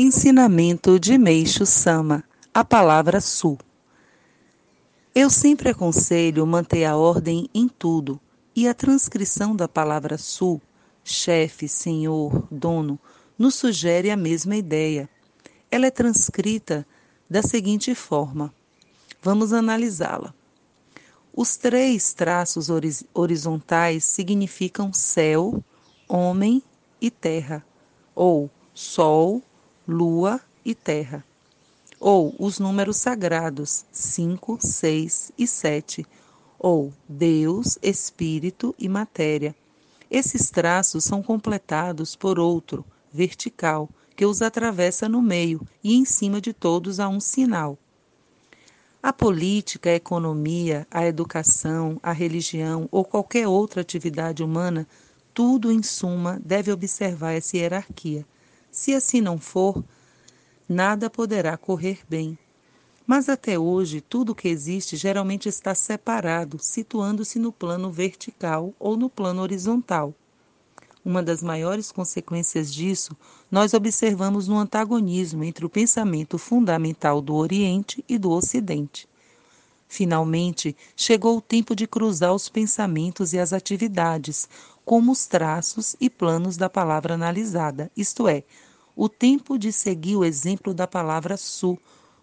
Ensinamento de Meixo Sama, a palavra Su. Eu sempre aconselho manter a ordem em tudo, e a transcrição da palavra Su, chefe, senhor, dono, nos sugere a mesma ideia. Ela é transcrita da seguinte forma: vamos analisá-la. Os três traços horizontais significam céu, homem e terra, ou sol, lua e terra. Ou os números sagrados 5, 6 e 7, ou Deus, Espírito e matéria. Esses traços são completados por outro, vertical, que os atravessa no meio e em cima de todos há um sinal. A política, a economia, a educação, a religião ou qualquer outra atividade humana, tudo em suma deve observar essa hierarquia se assim não for, nada poderá correr bem. Mas até hoje, tudo que existe geralmente está separado, situando-se no plano vertical ou no plano horizontal. Uma das maiores consequências disso nós observamos no antagonismo entre o pensamento fundamental do Oriente e do Ocidente. Finalmente, chegou o tempo de cruzar os pensamentos e as atividades, como os traços e planos da palavra analisada, isto é, o tempo de seguir o exemplo da palavra su,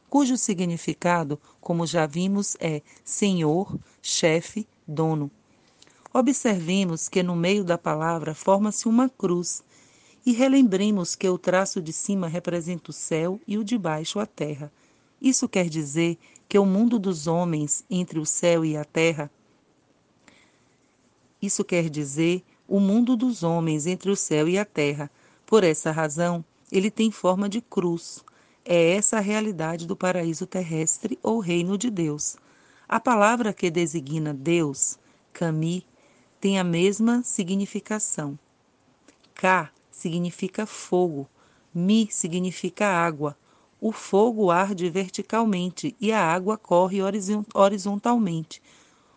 cujo significado, como já vimos, é senhor, chefe, dono. Observemos que no meio da palavra forma-se uma cruz e relembremos que o traço de cima representa o céu e o de baixo a terra. Isso quer dizer que o mundo dos homens entre o céu e a terra isso quer dizer o mundo dos homens entre o céu e a terra. Por essa razão, ele tem forma de cruz. É essa a realidade do paraíso terrestre ou reino de Deus. A palavra que designa Deus, Kami, tem a mesma significação. Ka significa fogo, Mi significa água. O fogo arde verticalmente e a água corre horizontalmente.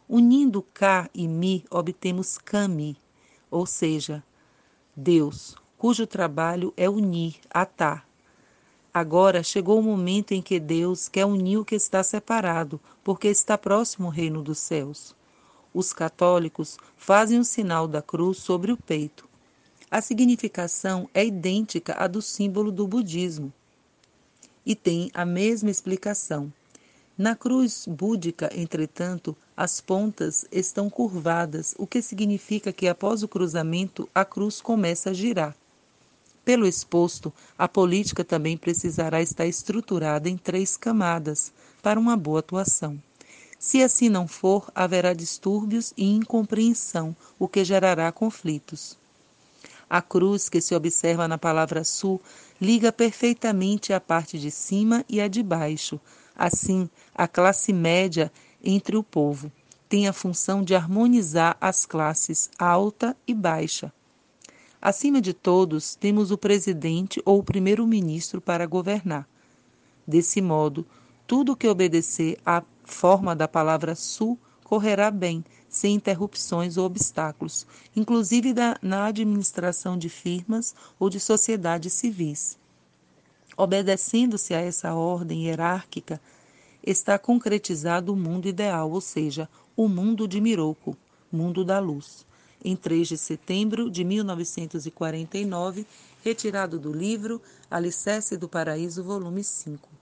Unindo Ka e Mi, obtemos Kami, ou seja, Deus, cujo trabalho é unir, atar. Agora chegou o momento em que Deus quer unir o que está separado, porque está próximo o reino dos céus. Os católicos fazem o sinal da cruz sobre o peito. A significação é idêntica à do símbolo do budismo e tem a mesma explicação. Na cruz búdica, entretanto, as pontas estão curvadas, o que significa que após o cruzamento a cruz começa a girar. Pelo exposto, a política também precisará estar estruturada em três camadas para uma boa atuação. Se assim não for, haverá distúrbios e incompreensão, o que gerará conflitos. A cruz que se observa na palavra sul liga perfeitamente a parte de cima e a de baixo. Assim, a classe média entre o povo tem a função de harmonizar as classes alta e baixa, Acima de todos, temos o presidente ou o primeiro-ministro para governar. Desse modo, tudo que obedecer à forma da palavra su correrá bem, sem interrupções ou obstáculos, inclusive na administração de firmas ou de sociedades civis. Obedecendo-se a essa ordem hierárquica, está concretizado o mundo ideal, ou seja, o mundo de Miroco, mundo da luz em 3 de setembro de 1949, retirado do livro Alicerce do Paraíso, volume 5.